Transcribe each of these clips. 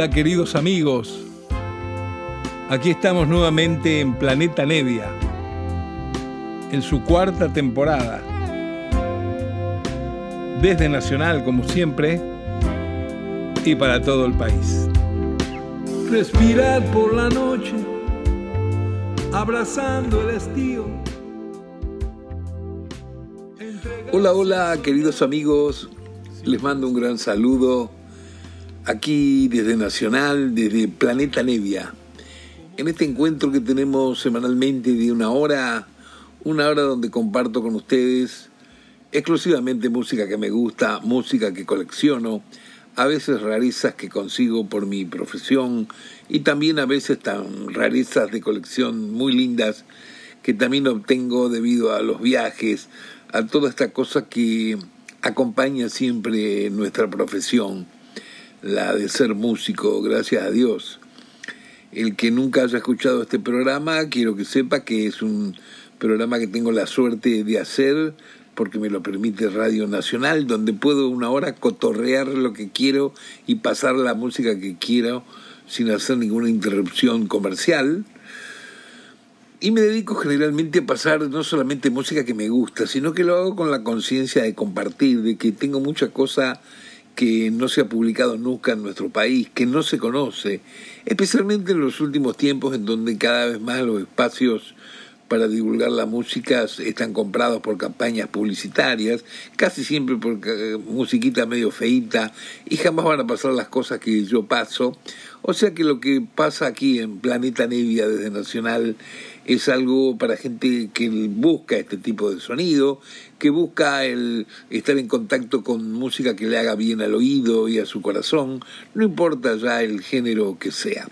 hola queridos amigos. Aquí estamos nuevamente en Planeta Nevia, en su cuarta temporada. Desde Nacional, como siempre, y para todo el país. Respirar por la noche, abrazando el estío. Hola, hola, queridos amigos. Les mando un gran saludo aquí desde Nacional, desde Planeta Nevia. En este encuentro que tenemos semanalmente de una hora, una hora donde comparto con ustedes exclusivamente música que me gusta, música que colecciono, a veces rarezas que consigo por mi profesión y también a veces tan rarezas de colección muy lindas que también obtengo debido a los viajes, a toda esta cosa que acompaña siempre nuestra profesión la de ser músico, gracias a Dios. El que nunca haya escuchado este programa, quiero que sepa que es un programa que tengo la suerte de hacer porque me lo permite Radio Nacional, donde puedo una hora cotorrear lo que quiero y pasar la música que quiero sin hacer ninguna interrupción comercial. Y me dedico generalmente a pasar no solamente música que me gusta, sino que lo hago con la conciencia de compartir, de que tengo mucha cosa que no se ha publicado nunca en nuestro país, que no se conoce, especialmente en los últimos tiempos en donde cada vez más los espacios para divulgar la música están comprados por campañas publicitarias, casi siempre por eh, musiquita medio feita, y jamás van a pasar las cosas que yo paso. O sea que lo que pasa aquí en Planeta Nevia desde Nacional es algo para gente que busca este tipo de sonido, que busca el estar en contacto con música que le haga bien al oído y a su corazón, no importa ya el género que sea.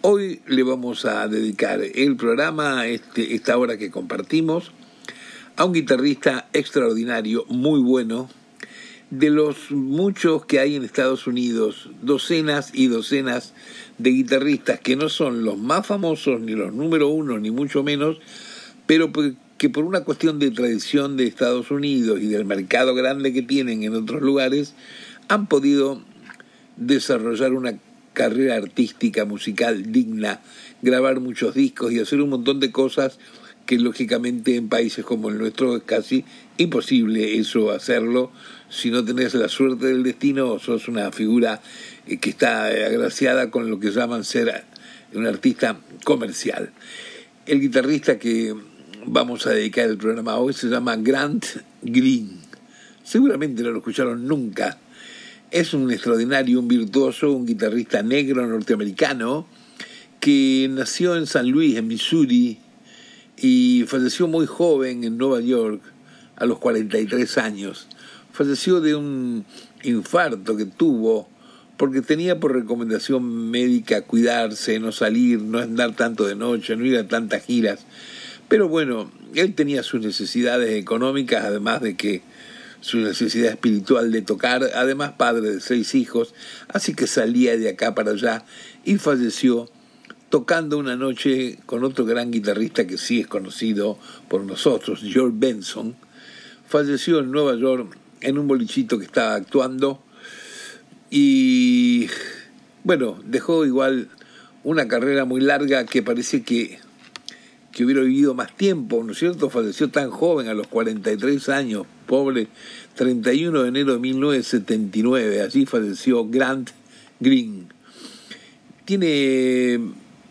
Hoy le vamos a dedicar el programa, este, esta hora que compartimos, a un guitarrista extraordinario, muy bueno, de los muchos que hay en Estados Unidos, docenas y docenas de guitarristas que no son los más famosos, ni los número uno, ni mucho menos, pero que por una cuestión de tradición de Estados Unidos y del mercado grande que tienen en otros lugares, han podido desarrollar una carrera artística, musical digna, grabar muchos discos y hacer un montón de cosas que lógicamente en países como el nuestro es casi imposible eso hacerlo si no tenés la suerte del destino sos una figura eh, que está agraciada con lo que llaman ser un artista comercial. El guitarrista que vamos a dedicar el programa hoy se llama Grant Green. Seguramente no lo escucharon nunca. Es un extraordinario, un virtuoso, un guitarrista negro norteamericano que nació en San Luis, en Missouri, y falleció muy joven en Nueva York, a los 43 años falleció de un infarto que tuvo porque tenía por recomendación médica cuidarse, no salir, no andar tanto de noche, no ir a tantas giras. Pero bueno, él tenía sus necesidades económicas, además de que su necesidad espiritual de tocar, además padre de seis hijos, así que salía de acá para allá y falleció tocando una noche con otro gran guitarrista que sí es conocido por nosotros, George Benson. Falleció en Nueva York en un bolichito que estaba actuando y bueno, dejó igual una carrera muy larga que parece que, que hubiera vivido más tiempo, ¿no es cierto? Falleció tan joven, a los 43 años, pobre, 31 de enero de 1979, allí falleció Grant Green. Tiene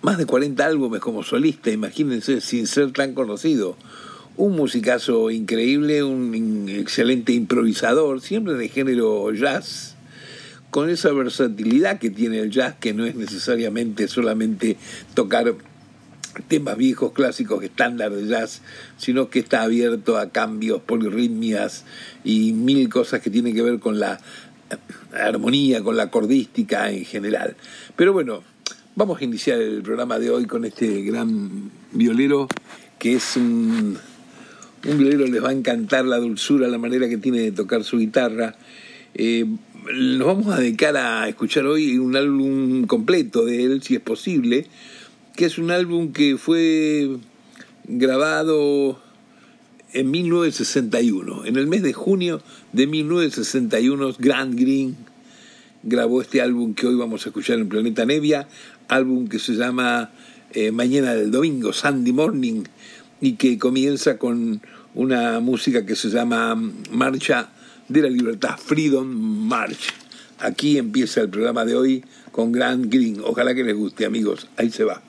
más de 40 álbumes como solista, imagínense, sin ser tan conocido un musicazo increíble, un excelente improvisador, siempre de género jazz, con esa versatilidad que tiene el jazz, que no es necesariamente solamente tocar temas viejos, clásicos, estándar de jazz, sino que está abierto a cambios, polirritmias y mil cosas que tienen que ver con la armonía, con la cordística en general. Pero bueno, vamos a iniciar el programa de hoy con este gran violero que es un un violero les va a encantar la dulzura, la manera que tiene de tocar su guitarra. Eh, nos vamos a dedicar a escuchar hoy un álbum completo de él, si es posible, que es un álbum que fue grabado en 1961. En el mes de junio de 1961, Grant Green grabó este álbum que hoy vamos a escuchar en Planeta Nevia, álbum que se llama eh, Mañana del Domingo, Sunday Morning, y que comienza con una música que se llama Marcha de la Libertad, Freedom March. Aquí empieza el programa de hoy con Grand Green. Ojalá que les guste, amigos. Ahí se va.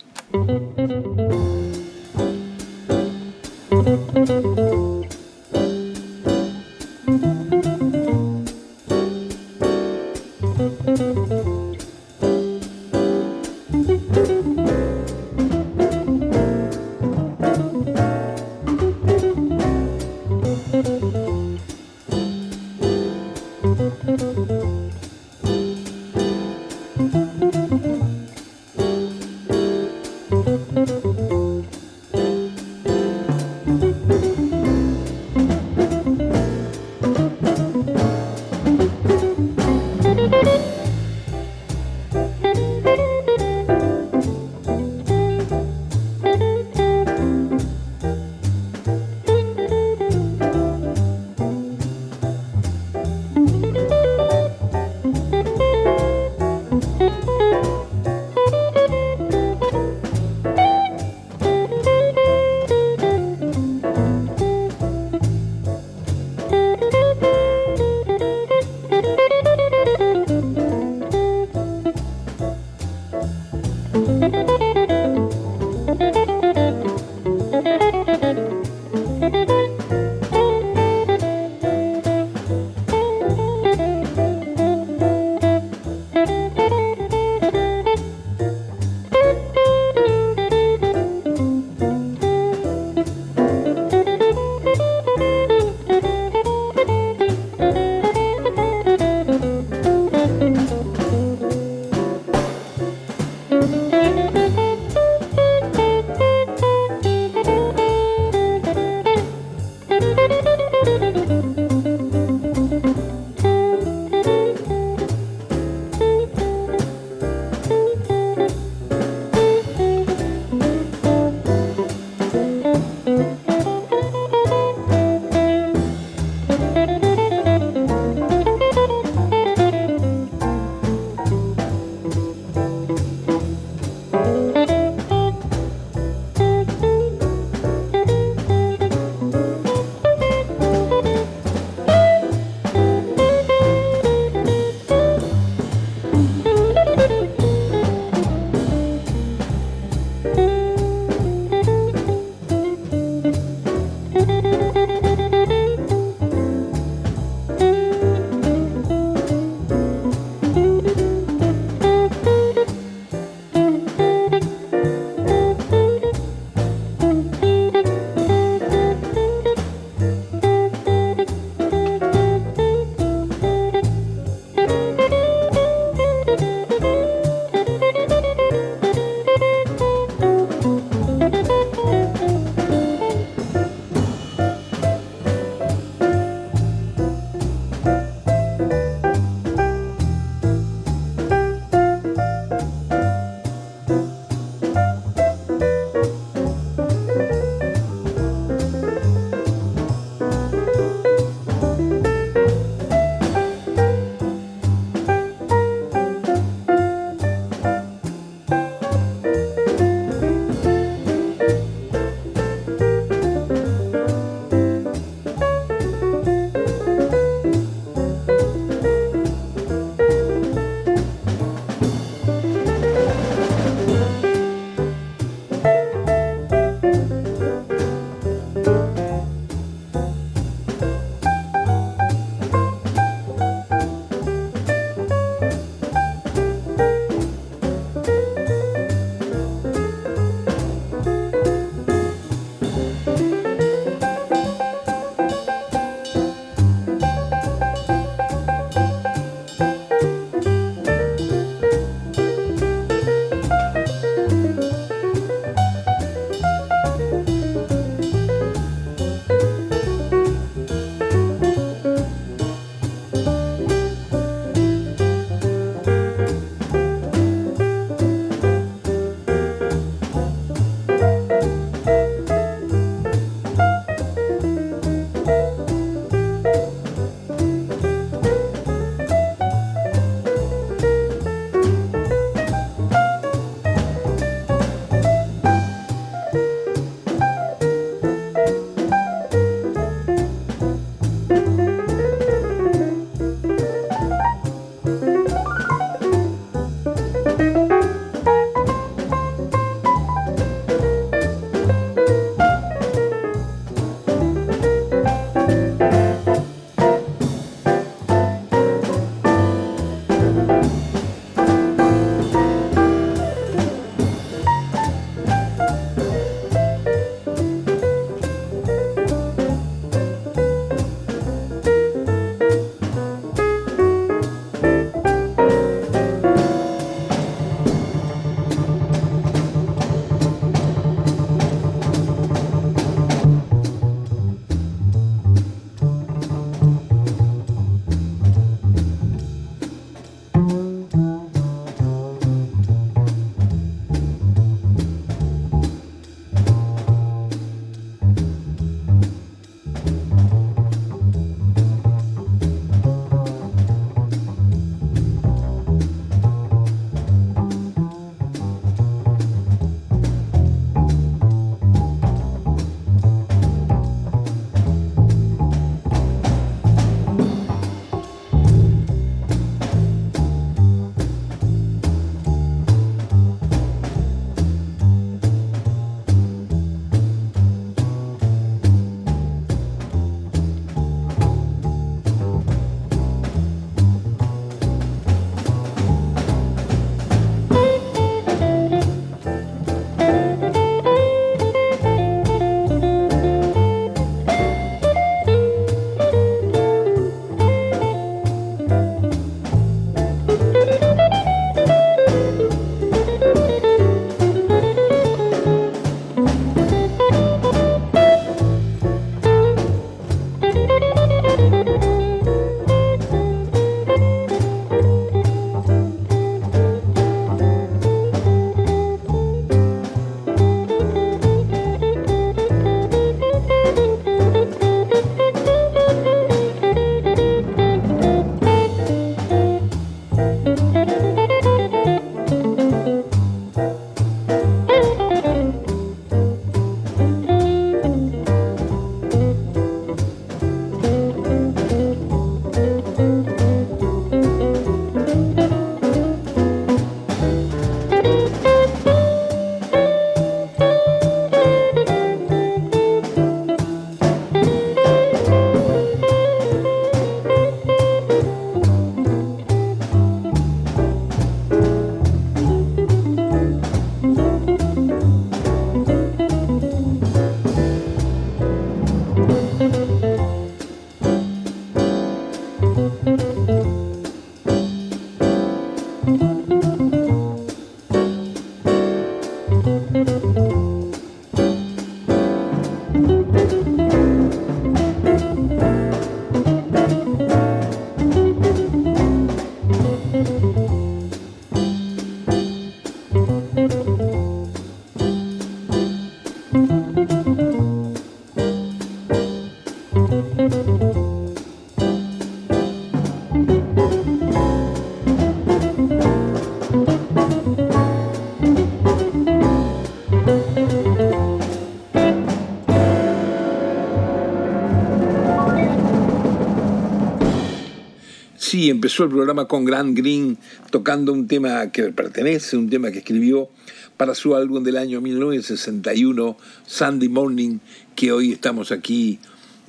Así empezó el programa con Grant Green tocando un tema que pertenece, un tema que escribió para su álbum del año 1961, Sunday Morning, que hoy estamos aquí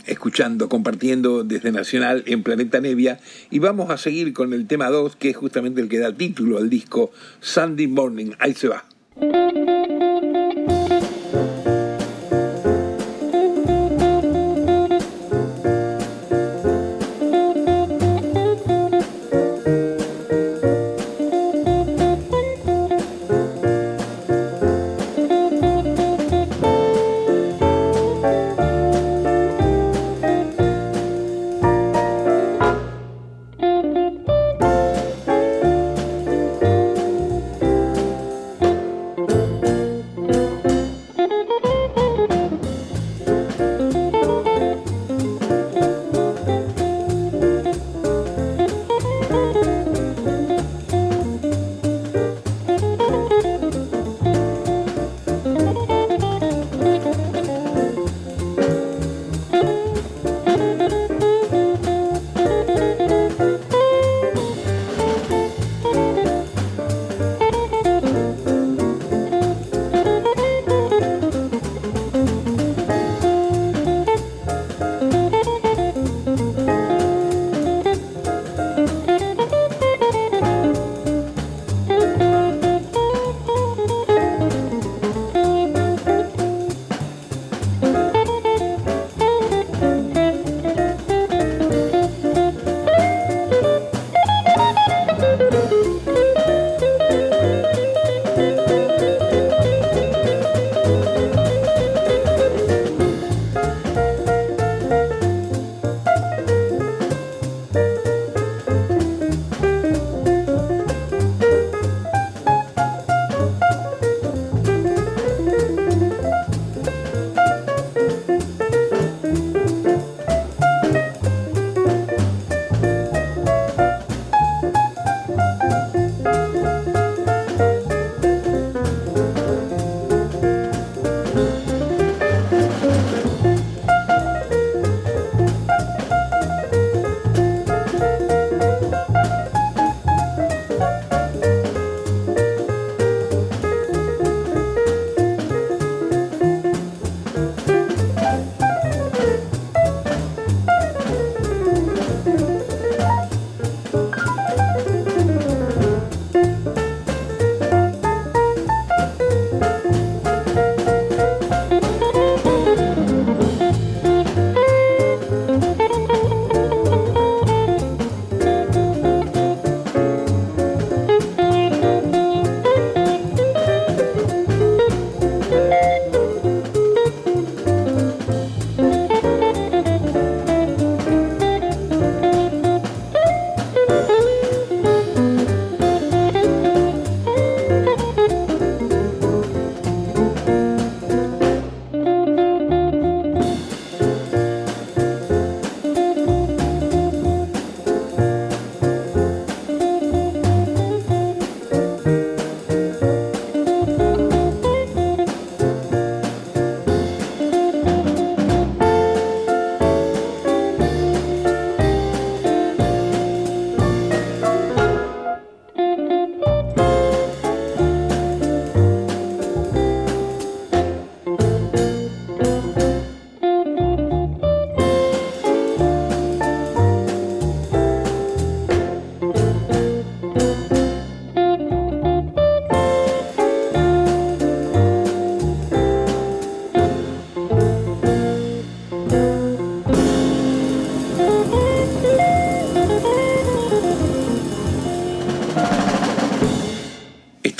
escuchando, compartiendo desde Nacional en Planeta Nevia. Y vamos a seguir con el tema 2, que es justamente el que da título al disco Sunday Morning. Ahí se va.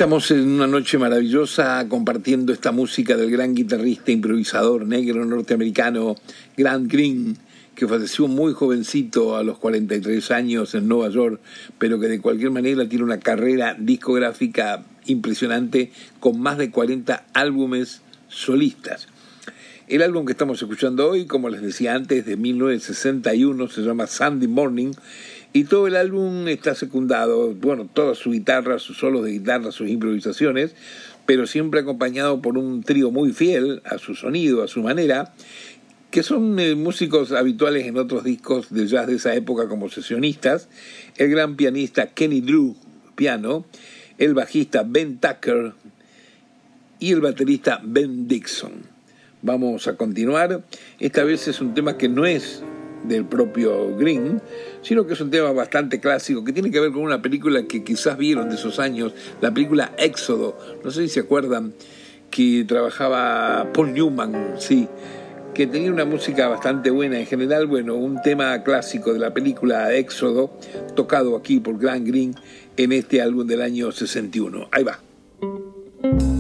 Estamos en una noche maravillosa compartiendo esta música del gran guitarrista improvisador negro norteamericano Grant Green, que falleció muy jovencito a los 43 años en Nueva York, pero que de cualquier manera tiene una carrera discográfica impresionante con más de 40 álbumes solistas. El álbum que estamos escuchando hoy, como les decía antes, de 1961, se llama Sunday Morning y todo el álbum está secundado, bueno, toda su guitarra, sus solos de guitarra, sus improvisaciones, pero siempre acompañado por un trío muy fiel a su sonido, a su manera, que son eh, músicos habituales en otros discos de jazz de esa época como sesionistas, el gran pianista Kenny Drew, piano, el bajista Ben Tucker y el baterista Ben Dixon. Vamos a continuar. Esta vez es un tema que no es del propio Green, sino que es un tema bastante clásico que tiene que ver con una película que quizás vieron de esos años, la película Éxodo. No sé si se acuerdan que trabajaba Paul Newman, sí, que tenía una música bastante buena. En general, bueno, un tema clásico de la película Éxodo, tocado aquí por Grant Green en este álbum del año 61. Ahí va.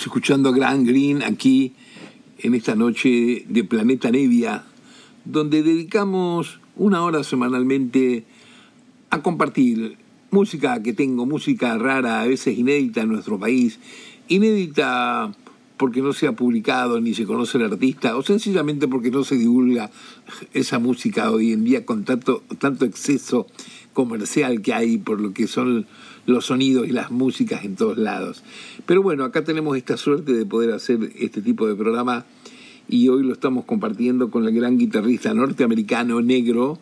Escuchando a Grand Green aquí en esta noche de Planeta Nevia, donde dedicamos una hora semanalmente a compartir música que tengo, música rara, a veces inédita en nuestro país, inédita porque no se ha publicado ni se conoce el artista, o sencillamente porque no se divulga esa música hoy en día con tanto, tanto exceso comercial que hay por lo que son los sonidos y las músicas en todos lados. Pero bueno, acá tenemos esta suerte de poder hacer este tipo de programa y hoy lo estamos compartiendo con el gran guitarrista norteamericano negro,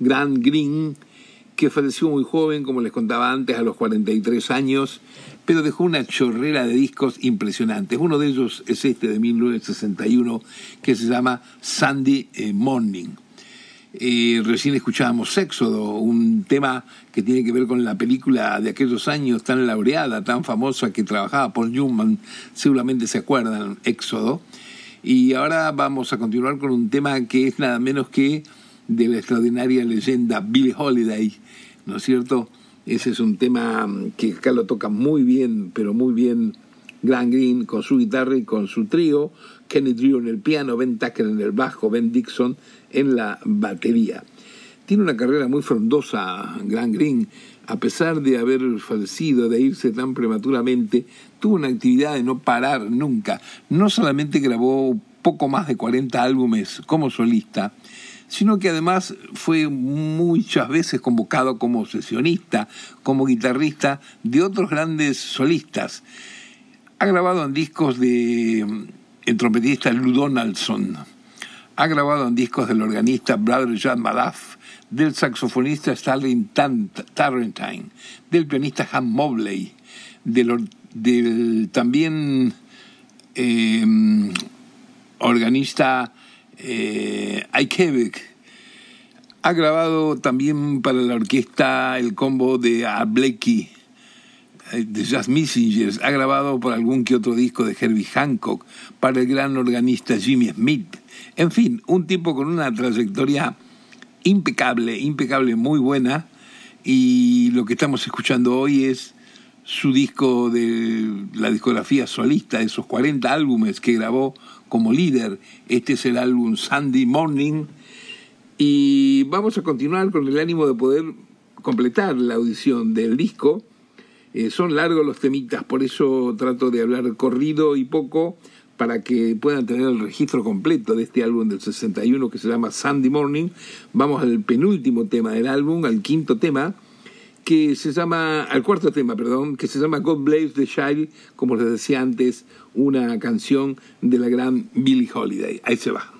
Grant Green, que falleció muy joven, como les contaba antes, a los 43 años, pero dejó una chorrera de discos impresionantes. Uno de ellos es este de 1961, que se llama Sunday eh, Morning. Eh, recién escuchábamos Éxodo, un tema que tiene que ver con la película de aquellos años tan laureada, tan famosa que trabajaba Paul Newman, seguramente se acuerdan, Éxodo. Y ahora vamos a continuar con un tema que es nada menos que de la extraordinaria leyenda Billie Holiday, ¿no es cierto? Ese es un tema que acá lo toca muy bien, pero muy bien Glenn Green con su guitarra y con su trío, Kenny Drew en el piano, Ben Tucker en el bajo, Ben Dixon en la batería. Tiene una carrera muy frondosa, Gran Green, a pesar de haber fallecido, de irse tan prematuramente, tuvo una actividad de no parar nunca. No solamente grabó poco más de 40 álbumes como solista, sino que además fue muchas veces convocado como sesionista, como guitarrista de otros grandes solistas. Ha grabado en discos de el trompetista Lou Donaldson, ha grabado en discos del organista Brother John Malaf, del saxofonista Stalin Tarrentine, del pianista Han Mobley, del, también em, organista eh, Ike Ha grabado también para la orquesta el combo de Blakey, eh, de Jazz Messengers. Ha grabado por algún que otro disco de Herbie Hancock para el gran organista Jimmy Smith en fin, un tipo con una trayectoria impecable, impecable, muy buena. Y lo que estamos escuchando hoy es su disco de la discografía solista, esos 40 álbumes que grabó como líder. Este es el álbum Sunday Morning. Y vamos a continuar con el ánimo de poder completar la audición del disco. Eh, son largos los temitas, por eso trato de hablar corrido y poco para que puedan tener el registro completo de este álbum del 61 que se llama Sunday Morning. Vamos al penúltimo tema del álbum, al quinto tema, que se llama, al cuarto tema, perdón, que se llama God Bless the Child, como les decía antes, una canción de la gran Billie Holiday. Ahí se va.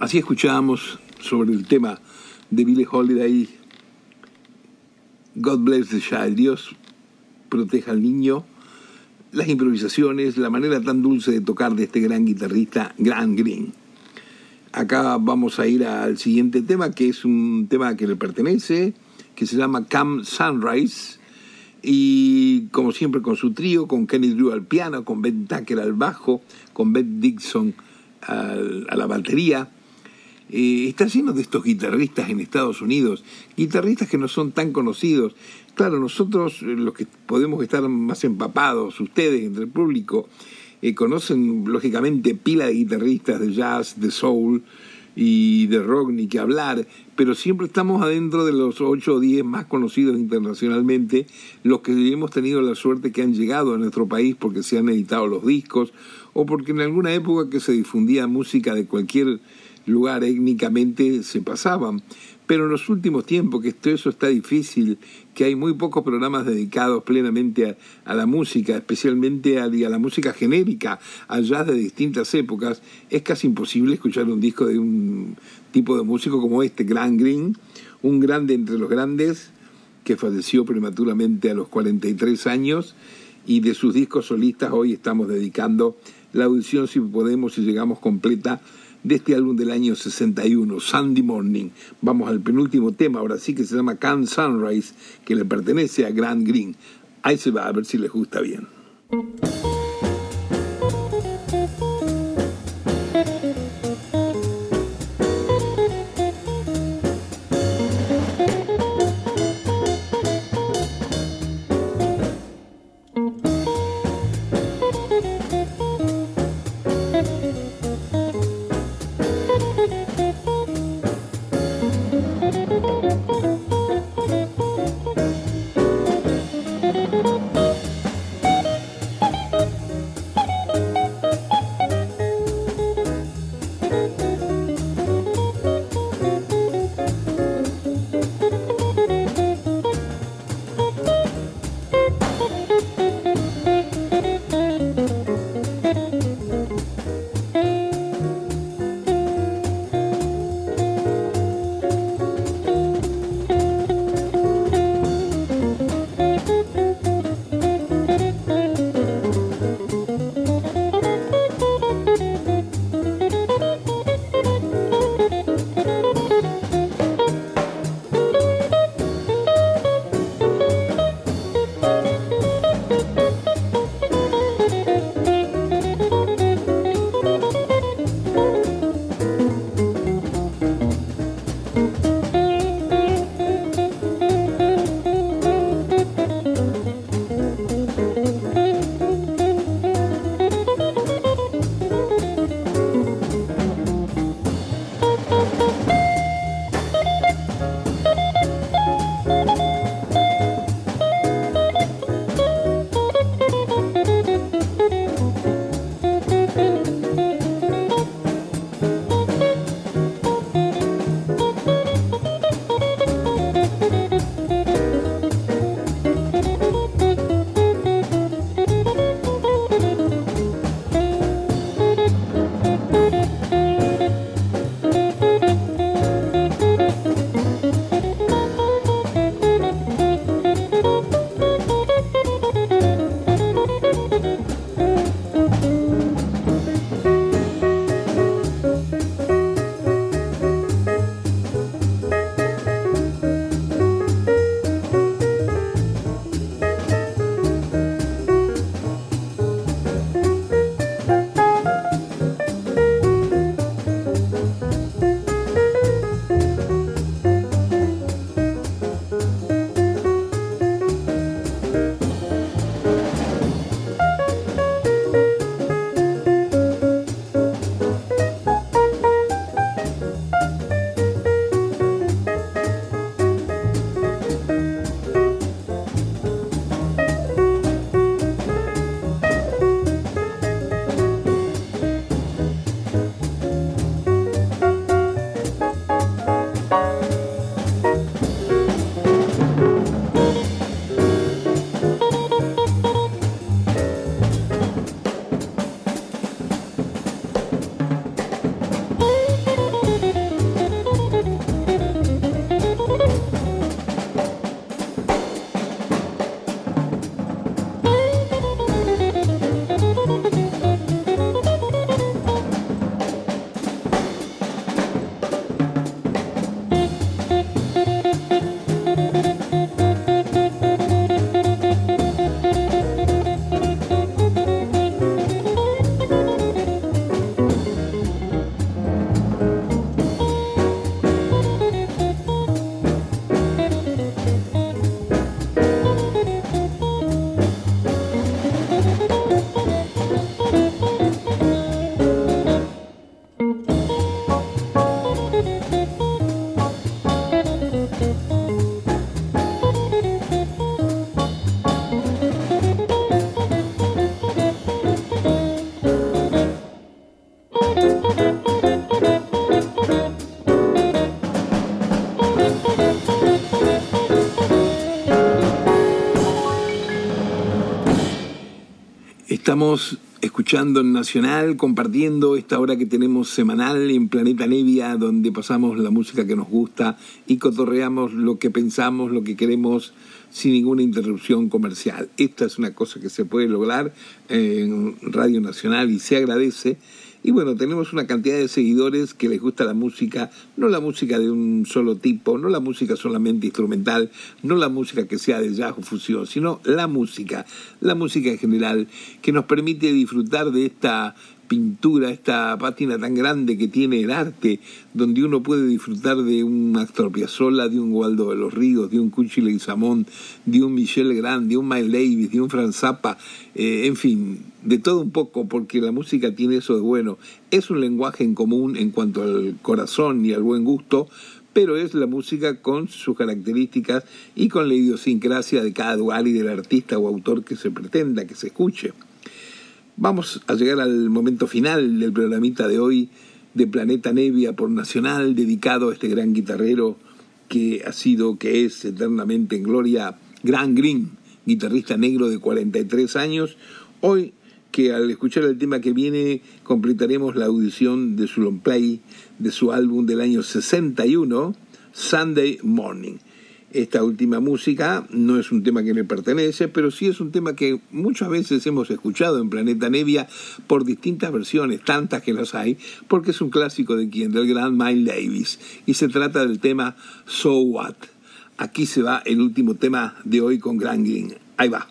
Así escuchábamos sobre el tema de Billie Holiday, God Bless the Child, Dios proteja al niño, las improvisaciones, la manera tan dulce de tocar de este gran guitarrista, Grant Green. Acá vamos a ir al siguiente tema, que es un tema que le pertenece, que se llama Come Sunrise, y como siempre con su trío, con Kenny Drew al piano, con Ben Tucker al bajo, con Ben Dixon a la batería, eh, está lleno de estos guitarristas en Estados Unidos, guitarristas que no son tan conocidos. Claro, nosotros, eh, los que podemos estar más empapados, ustedes entre el público, eh, conocen lógicamente pila de guitarristas de jazz, de soul y de rock, ni que hablar, pero siempre estamos adentro de los 8 o 10 más conocidos internacionalmente, los que hemos tenido la suerte que han llegado a nuestro país porque se han editado los discos o porque en alguna época que se difundía música de cualquier lugar étnicamente se pasaban. Pero en los últimos tiempos, que esto, eso está difícil, que hay muy pocos programas dedicados plenamente a, la música, especialmente a, a, la música genérica, allá de distintas épocas, es casi imposible escuchar un disco de un tipo de músico como este, Grand Green, un grande entre los grandes, que falleció prematuramente a los 43 años, y de sus discos solistas hoy estamos dedicando la audición, si podemos, si llegamos completa, de este álbum del año 61, Sunday Morning. Vamos al penúltimo tema, ahora sí que se llama Can Sunrise, que le pertenece a Grant Green. Ahí se va a ver si les gusta bien. Estamos escuchando en Nacional, compartiendo esta hora que tenemos semanal en Planeta Nevia, donde pasamos la música que nos gusta y cotorreamos lo que pensamos, lo que queremos, sin ninguna interrupción comercial. Esta es una cosa que se puede lograr en Radio Nacional y se agradece. Y bueno, tenemos una cantidad de seguidores que les gusta la música, no la música de un solo tipo, no la música solamente instrumental, no la música que sea de jazz o fusión, sino la música, la música en general, que nos permite disfrutar de esta pintura, esta pátina tan grande que tiene el arte, donde uno puede disfrutar de un Astor Piazzolla, de un Waldo de los Ríos, de un Cuchi Leguizamón, de un Michel Grand, de un Miles Davis, de un Franz Zappa, eh, en fin, de todo un poco, porque la música tiene eso de bueno. Es un lenguaje en común en cuanto al corazón y al buen gusto, pero es la música con sus características y con la idiosincrasia de cada dual y del artista o autor que se pretenda que se escuche. Vamos a llegar al momento final del programita de hoy de Planeta Nevia por Nacional, dedicado a este gran guitarrero que ha sido, que es eternamente en gloria, Gran Green, guitarrista negro de 43 años. Hoy que al escuchar el tema que viene completaremos la audición de su long play de su álbum del año 61, Sunday Morning. Esta última música no es un tema que me pertenece, pero sí es un tema que muchas veces hemos escuchado en Planeta Nevia por distintas versiones, tantas que las hay, porque es un clásico de quien, del gran Miles Davis, y se trata del tema So What. Aquí se va el último tema de hoy con Grand Green. Ahí va.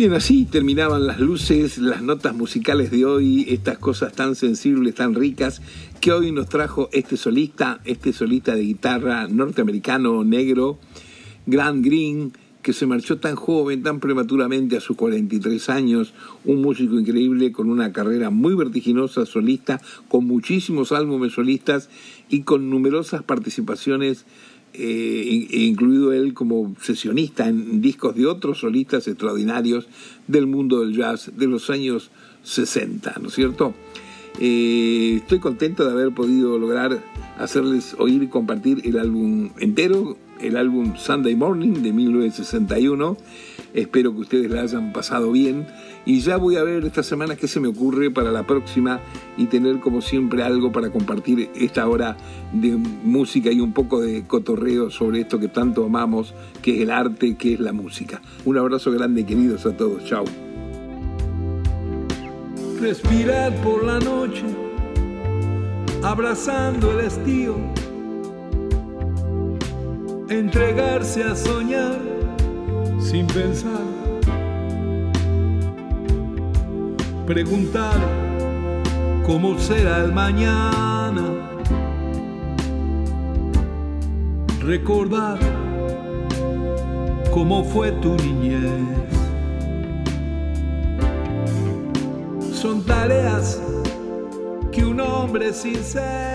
Bien, así terminaban las luces, las notas musicales de hoy, estas cosas tan sensibles, tan ricas, que hoy nos trajo este solista, este solista de guitarra norteamericano negro, Grant Green, que se marchó tan joven, tan prematuramente a sus 43 años, un músico increíble con una carrera muy vertiginosa solista, con muchísimos álbumes solistas y con numerosas participaciones eh, incluido él como sesionista en discos de otros solistas extraordinarios del mundo del jazz de los años 60, ¿no es cierto? Eh, estoy contento de haber podido lograr hacerles oír y compartir el álbum entero, el álbum Sunday Morning de 1961. Espero que ustedes la hayan pasado bien y ya voy a ver esta semana qué se me ocurre para la próxima y tener como siempre algo para compartir esta hora de música y un poco de cotorreo sobre esto que tanto amamos, que es el arte, que es la música. Un abrazo grande queridos a todos. Chao. Respirar por la noche, abrazando el estío, entregarse a soñar sin pensar preguntar cómo será el mañana, recordar cómo fue tu niñez. Son tareas que un hombre sincero